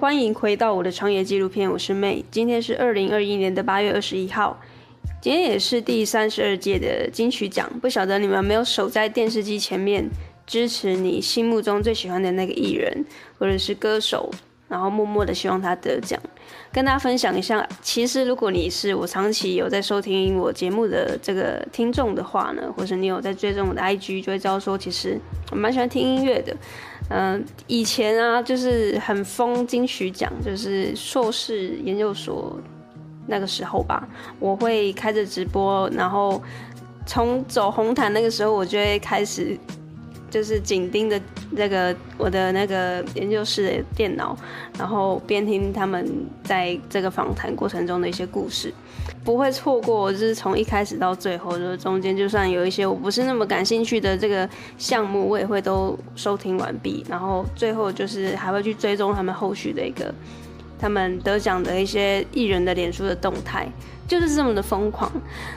欢迎回到我的创业纪录片，我是妹。今天是二零二一年的八月二十一号，今天也是第三十二届的金曲奖。不晓得你们没有守在电视机前面支持你心目中最喜欢的那个艺人或者是歌手，然后默默的希望他得奖。跟大家分享一下，其实如果你是我长期有在收听我节目的这个听众的话呢，或者你有在追踪我的 IG，就会知道说，其实我蛮喜欢听音乐的。嗯、以前啊，就是很疯金曲奖，就是硕士研究所那个时候吧，我会开着直播，然后从走红毯那个时候，我就会开始。就是紧盯着那个我的那个研究室的电脑，然后边听他们在这个访谈过程中的一些故事，不会错过。就是从一开始到最后，就是中间就算有一些我不是那么感兴趣的这个项目，我也会都收听完毕。然后最后就是还会去追踪他们后续的一个他们得奖的一些艺人的脸书的动态。就是这么的疯狂。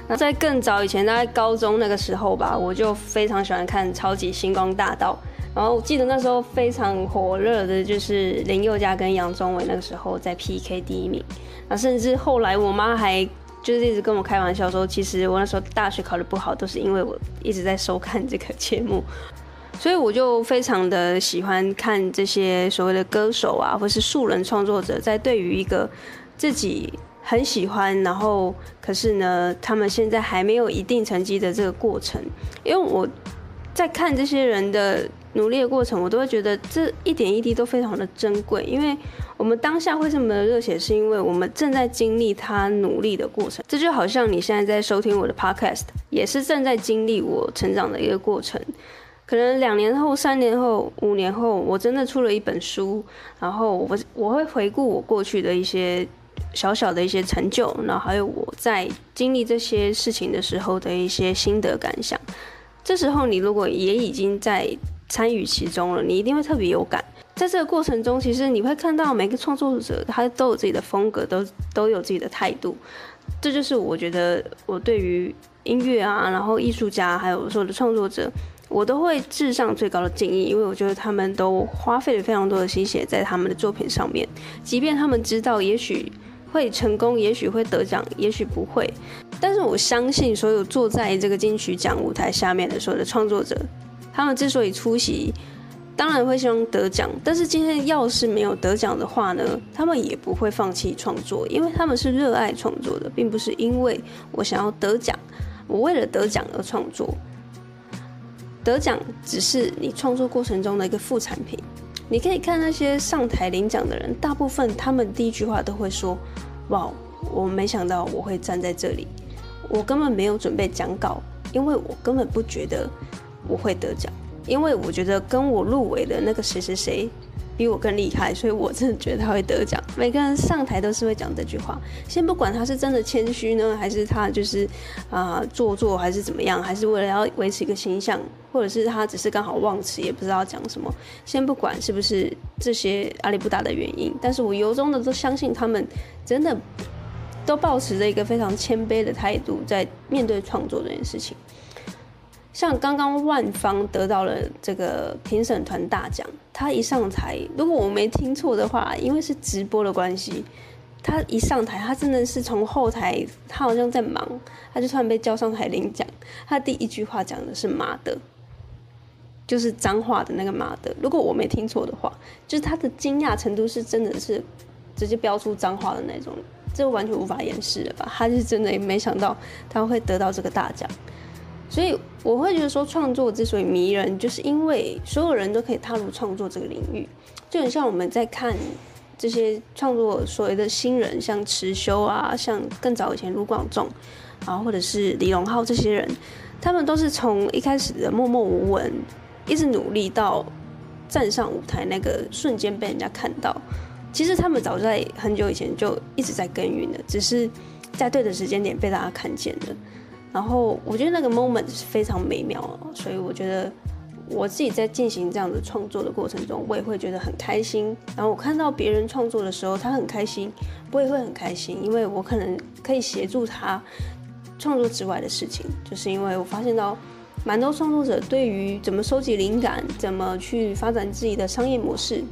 那在更早以前，大概高中那个时候吧，我就非常喜欢看《超级星光大道》。然后我记得那时候非常火热的就是林宥嘉跟杨宗纬那个时候在 PK 第一名。那甚至后来我妈还就是一直跟我开玩笑说，其实我那时候大学考得不好，都是因为我一直在收看这个节目。所以我就非常的喜欢看这些所谓的歌手啊，或是素人创作者，在对于一个自己。很喜欢，然后可是呢，他们现在还没有一定成绩的这个过程，因为我在看这些人的努力的过程，我都会觉得这一点一滴都非常的珍贵。因为我们当下会这么的热血，是因为我们正在经历他努力的过程。这就好像你现在在收听我的 podcast，也是正在经历我成长的一个过程。可能两年后、三年后、五年后，我真的出了一本书，然后我我会回顾我过去的一些。小小的一些成就，然后还有我在经历这些事情的时候的一些心得感想。这时候你如果也已经在参与其中了，你一定会特别有感。在这个过程中，其实你会看到每个创作者他都有自己的风格，都都有自己的态度。这就是我觉得我对于音乐啊，然后艺术家还有所有的创作者，我都会致上最高的敬意，因为我觉得他们都花费了非常多的心血在他们的作品上面，即便他们知道也许。会成功，也许会得奖，也许不会。但是我相信，所有坐在这个金曲奖舞台下面的所有的创作者，他们之所以出席，当然会希望得奖。但是今天要是没有得奖的话呢，他们也不会放弃创作，因为他们是热爱创作的，并不是因为我想要得奖，我为了得奖而创作。得奖只是你创作过程中的一个副产品。你可以看那些上台领奖的人，大部分他们第一句话都会说：“哇，我没想到我会站在这里，我根本没有准备讲稿，因为我根本不觉得我会得奖，因为我觉得跟我入围的那个谁谁谁。”比我更厉害，所以我真的觉得他会得奖。每个人上台都是会讲这句话，先不管他是真的谦虚呢，还是他就是啊、做作，还是怎么样，还是为了要维持一个形象，或者是他只是刚好忘词，也不知道讲什么。先不管是不是这些阿里不达的原因，但是我由衷的都相信他们真的都抱持着一个非常谦卑的态度，在面对创作这件事情。像刚刚万方得到了这个评审团大奖，他一上台，如果我没听错的话，因为是直播的关系，他一上台，他真的是从后台，他好像在忙，他就突然被叫上台领奖。他第一句话讲的是“妈的”，就是脏话的那个“妈的”。如果我没听错的话，就是他的惊讶程度是真的是直接飙出脏话的那种，这完全无法掩饰了吧？他是真的没想到他会得到这个大奖。所以我会觉得说，创作之所以迷人，就是因为所有人都可以踏入创作这个领域，就很像我们在看这些创作所谓的新人，像持修啊，像更早以前卢广仲啊，或者是李荣浩这些人，他们都是从一开始的默默无闻，一直努力到站上舞台那个瞬间被人家看到。其实他们早在很久以前就一直在耕耘了，只是在对的时间点被大家看见了。然后我觉得那个 moment 是非常美妙，所以我觉得我自己在进行这样的创作的过程中，我也会觉得很开心。然后我看到别人创作的时候，他很开心，我也会很开心，因为我可能可以协助他创作之外的事情。就是因为我发现到蛮多创作者对于怎么收集灵感，怎么去发展自己的商业模式，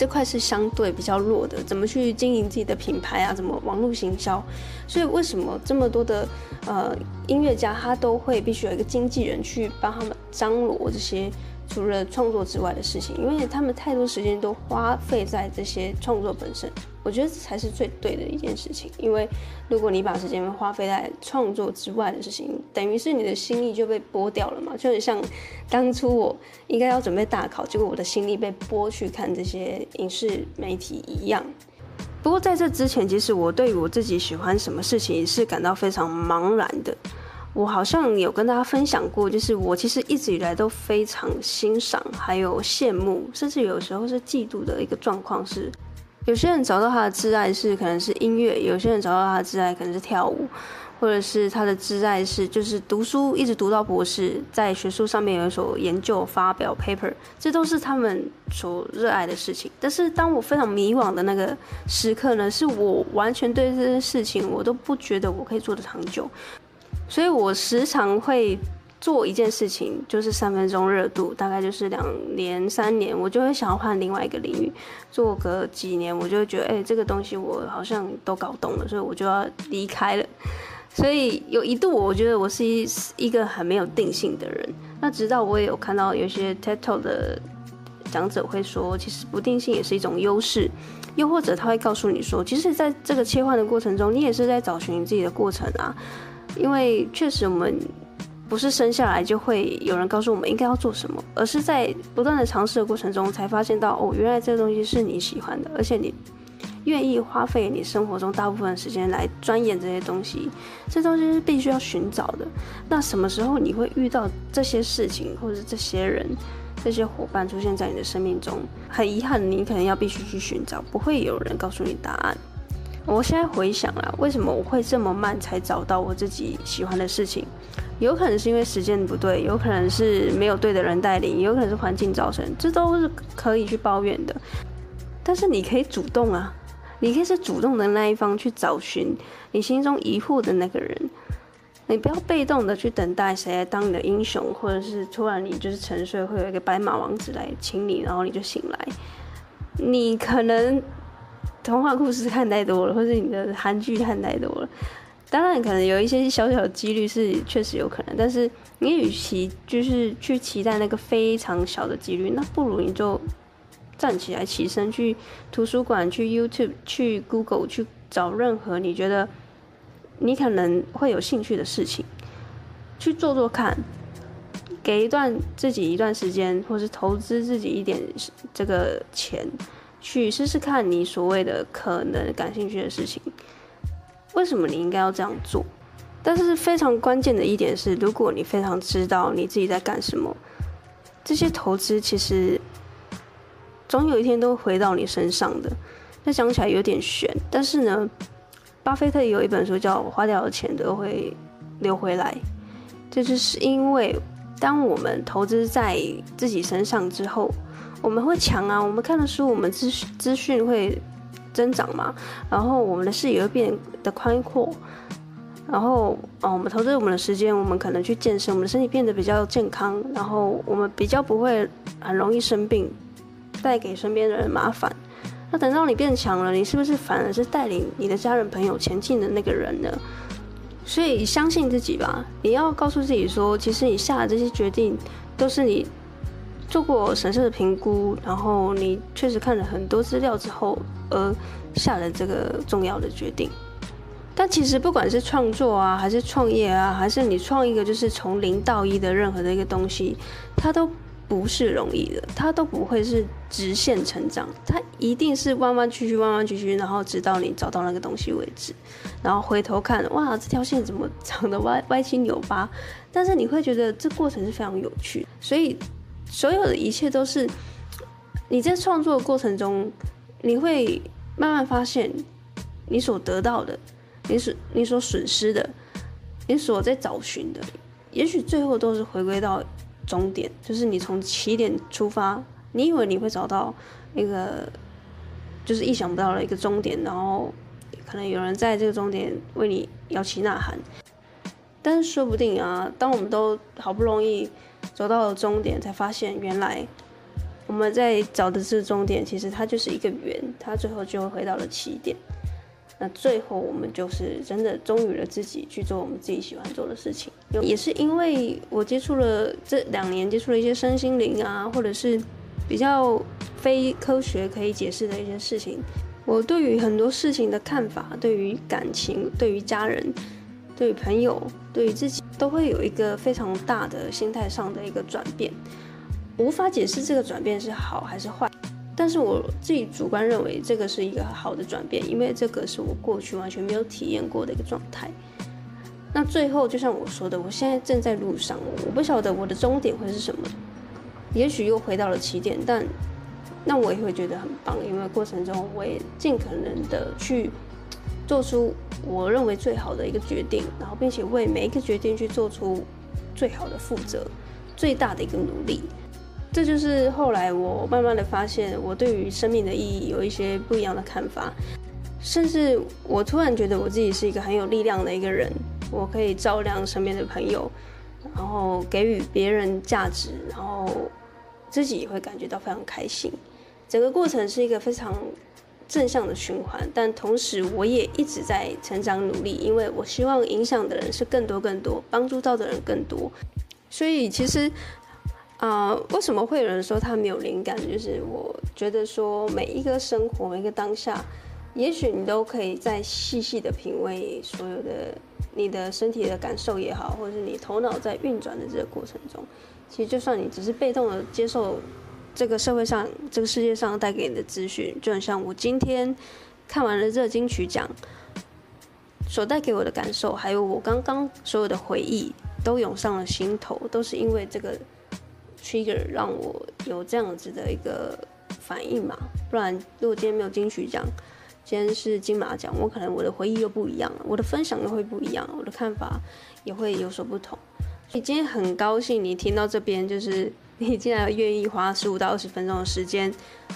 这块是相对比较弱的，怎么去经营自己的品牌啊？怎么网络行销？所以为什么这么多的呃音乐家他都会必须有一个经纪人去帮他们张罗这些？除了创作之外的事情，因为他们太多时间都花费在这些创作本身，我觉得这才是最对的一件事情。因为如果你把时间花费在创作之外的事情，等于是你的心力就被剥掉了嘛。就很像当初我应该要准备大考，结果我的心力被剥去看这些影视媒体一样。不过在这之前，其实我对于我自己喜欢什么事情是感到非常茫然的。我好像有跟大家分享过，就是我其实一直以来都非常欣赏，还有羡慕，甚至有时候是嫉妒的一个状况是，有些人找到他的挚爱是可能是音乐，有些人找到他的挚爱可能是跳舞，或者是他的挚爱是就是读书，一直读到博士，在学术上面有所研究发表 paper，这都是他们所热爱的事情。但是当我非常迷惘的那个时刻呢，是我完全对这件事情我都不觉得我可以做得长久。所以我时常会做一件事情，就是三分钟热度，大概就是两年、三年，我就会想要换另外一个领域，做个几年，我就会觉得，哎、欸，这个东西我好像都搞懂了，所以我就要离开了。所以有一度，我觉得我是一一个很没有定性的人。那直到我也有看到有些 TED Talk 的讲者会说，其实不定性也是一种优势，又或者他会告诉你说，其实在这个切换的过程中，你也是在找寻你自己的过程啊。因为确实，我们不是生下来就会有人告诉我们应该要做什么，而是在不断的尝试的过程中，才发现到哦，原来这个东西是你喜欢的，而且你愿意花费你生活中大部分时间来钻研这些东西。这东西是必须要寻找的。那什么时候你会遇到这些事情，或者这些人、这些伙伴出现在你的生命中？很遗憾，你可能要必须去寻找，不会有人告诉你答案。我现在回想啊，为什么我会这么慢才找到我自己喜欢的事情？有可能是因为时间不对，有可能是没有对的人带领，有可能是环境造成，这都是可以去抱怨的。但是你可以主动啊，你可以是主动的那一方去找寻你心中疑惑的那个人，你不要被动的去等待谁来当你的英雄，或者是突然你就是沉睡，会有一个白马王子来请你，然后你就醒来，你可能。童话故事看太多了，或是你的韩剧看太多了，当然可能有一些小小的几率是确实有可能，但是你与其就是去期待那个非常小的几率，那不如你就站起来起身去图书馆、去 YouTube、去 Google 去找任何你觉得你可能会有兴趣的事情去做做看，给一段自己一段时间，或是投资自己一点这个钱。去试试看你所谓的可能感兴趣的事情，为什么你应该要这样做？但是非常关键的一点是，如果你非常知道你自己在干什么，这些投资其实总有一天都会回到你身上的。那讲起来有点悬，但是呢，巴菲特有一本书叫《花掉的钱都会流回来》，这就是因为当我们投资在自己身上之后。我们会强啊，我们看的书，我们资资讯会增长嘛，然后我们的视野会变得宽阔，然后哦，我们投资我们的时间，我们可能去健身，我们的身体变得比较健康，然后我们比较不会很容易生病，带给身边的人麻烦。那等到你变强了，你是不是反而是带领你的家人朋友前进的那个人呢？所以相信自己吧，你要告诉自己说，其实你下的这些决定都是你。做过审慎的评估，然后你确实看了很多资料之后，而下了这个重要的决定。但其实不管是创作啊，还是创业啊，还是你创一个就是从零到一的任何的一个东西，它都不是容易的，它都不会是直线成长，它一定是弯弯曲曲、弯弯曲曲，然后直到你找到那个东西为止。然后回头看，哇，这条线怎么长得歪歪七扭八？但是你会觉得这过程是非常有趣，所以。所有的一切都是你在创作的过程中，你会慢慢发现你所得到的，你所你所损失的，你所在找寻的，也许最后都是回归到终点，就是你从起点出发，你以为你会找到一个就是意想不到的一个终点，然后可能有人在这个终点为你摇旗呐喊，但是说不定啊，当我们都好不容易。走到了终点，才发现原来我们在找的这终点，其实它就是一个圆，它最后就回到了起点。那最后我们就是真的忠于了自己，去做我们自己喜欢做的事情。也是因为我接触了这两年，接触了一些身心灵啊，或者是比较非科学可以解释的一些事情，我对于很多事情的看法，对于感情，对于家人，对朋友，对于自己，都会有一个非常大的心态上的一个转变。无法解释这个转变是好还是坏，但是我自己主观认为这个是一个好的转变，因为这个是我过去完全没有体验过的一个状态。那最后就像我说的，我现在正在路上，我不晓得我的终点会是什么，也许又回到了起点，但那我也会觉得很棒，因为过程中我也尽可能的去做出我认为最好的一个决定，然后并且为每一个决定去做出最好的负责，最大的一个努力。这就是后来我慢慢的发现，我对于生命的意义有一些不一样的看法，甚至我突然觉得我自己是一个很有力量的一个人，我可以照亮身边的朋友，然后给予别人价值，然后自己也会感觉到非常开心。整个过程是一个非常正向的循环，但同时我也一直在成长努力，因为我希望影响的人是更多更多，帮助到的人更多，所以其实。啊、为什么会有人说他没有灵感？就是我觉得说，每一个生活，每一个当下，也许你都可以再细细的品味所有的你的身体的感受也好，或者是你头脑在运转的这个过程中，其实就算你只是被动的接受这个社会上、这个世界上带给你的资讯，就很像我今天看完了热金曲奖所带给我的感受，还有我刚刚所有的回忆都涌上了心头，都是因为这个。trigger 让我有这样子的一个反应嘛，不然如果今天没有金曲奖，今天是金马奖，我可能我的回忆又不一样了，我的分享又会不一样，我的看法也会有所不同。所以今天很高兴你听到这边，就是你竟然愿意花十五到二十分钟的时间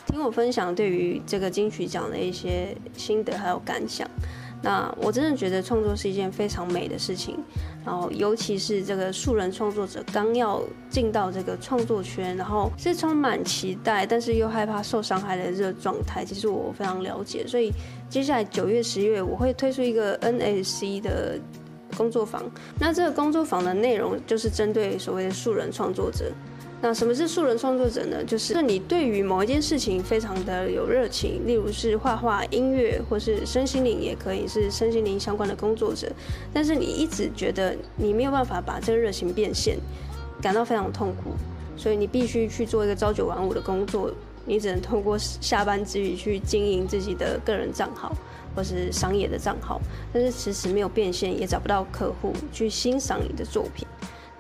听我分享对于这个金曲奖的一些心得还有感想。那我真的觉得创作是一件非常美的事情，然后尤其是这个素人创作者刚要进到这个创作圈，然后是充满期待，但是又害怕受伤害的这个状态，其实我非常了解。所以接下来九月、十月我会推出一个 NSC 的工作坊，那这个工作坊的内容就是针对所谓的素人创作者。那什么是素人创作者呢？就是你对于某一件事情非常的有热情，例如是画画、音乐，或是身心灵，也可以是身心灵相关的工作者。但是你一直觉得你没有办法把这个热情变现，感到非常痛苦，所以你必须去做一个朝九晚五的工作。你只能通过下班之余去经营自己的个人账号或是商业的账号，但是迟迟没有变现，也找不到客户去欣赏你的作品。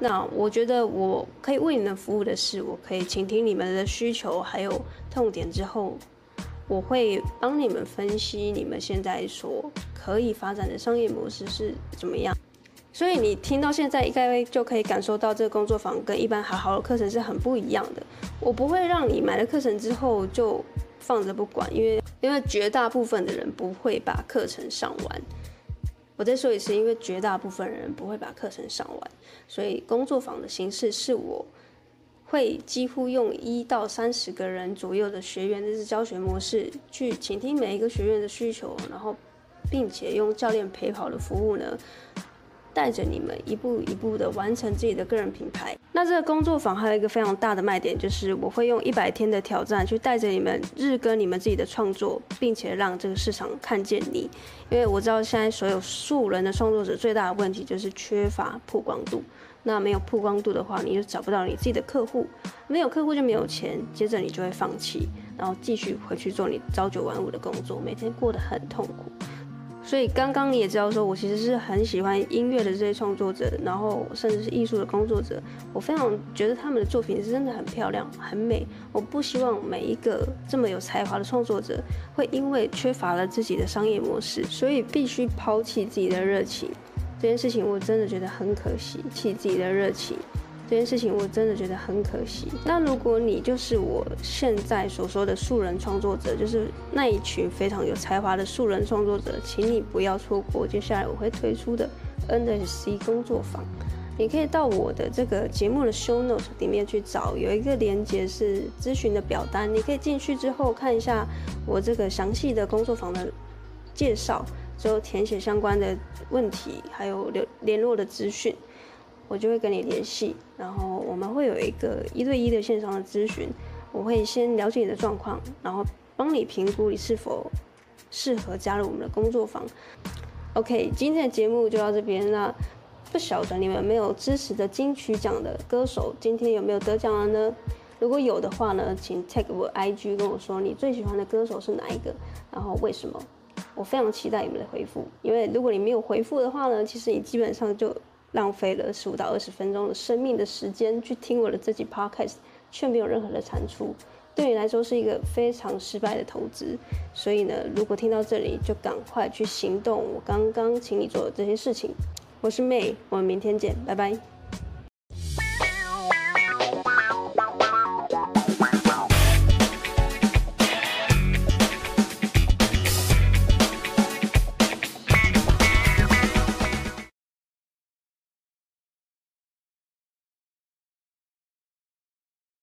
那我觉得我可以为你们服务的是，我可以倾听你们的需求还有痛点之后，我会帮你们分析你们现在所可以发展的商业模式是怎么样。所以你听到现在应该就可以感受到这个工作坊跟一般好好的课程是很不一样的。我不会让你买了课程之后就放着不管，因为因为绝大部分的人不会把课程上完。我再说一次，因为绝大部分人不会把课程上完，所以工作坊的形式是我会几乎用一到三十个人左右的学员的教学模式去倾听每一个学员的需求，然后并且用教练陪跑的服务呢。带着你们一步一步的完成自己的个人品牌。那这个工作坊还有一个非常大的卖点，就是我会用一百天的挑战去带着你们日更你们自己的创作，并且让这个市场看见你。因为我知道现在所有素人的创作者最大的问题就是缺乏曝光度。那没有曝光度的话，你就找不到你自己的客户，没有客户就没有钱，接着你就会放弃，然后继续回去做你朝九晚五的工作，每天过得很痛苦。所以刚刚你也知道，说我其实是很喜欢音乐的这些创作者，然后甚至是艺术的工作者，我非常觉得他们的作品是真的很漂亮、很美。我不希望每一个这么有才华的创作者会因为缺乏了自己的商业模式，所以必须抛弃自己的热情。这件事情我真的觉得很可惜，弃自己的热情。这件事情我真的觉得很可惜。那如果你就是我现在所说的素人创作者，就是那一群非常有才华的素人创作者，请你不要错过接下来我会推出的 NSC 工作坊。你可以到我的这个节目的 show notes 里面去找，有一个连接是咨询的表单，你可以进去之后看一下我这个详细的工作坊的介绍，之后填写相关的问题，还有联联络的资讯，我就会跟你联系，然后我们会有一个一对一的线上的咨询，我会先了解你的状况，然后帮你评估你是否适合加入我们的工作坊。OK，今天的节目就到这边了。不晓得你们没有支持的金曲奖的歌手，今天有没有得奖了呢？如果有的话呢，请 tag 我 IG 跟我说你最喜欢的歌手是哪一个，然后为什么？我非常期待你们的回复，因为如果你没有回复的话呢，其实你基本上就浪费了十五到二十分钟的生命的时间去听我的这集 podcast，却没有任何的产出，对你来说是一个非常失败的投资。所以呢，如果听到这里，就赶快去行动，我刚刚请你做的这些事情。我是 May，我们明天见，拜拜。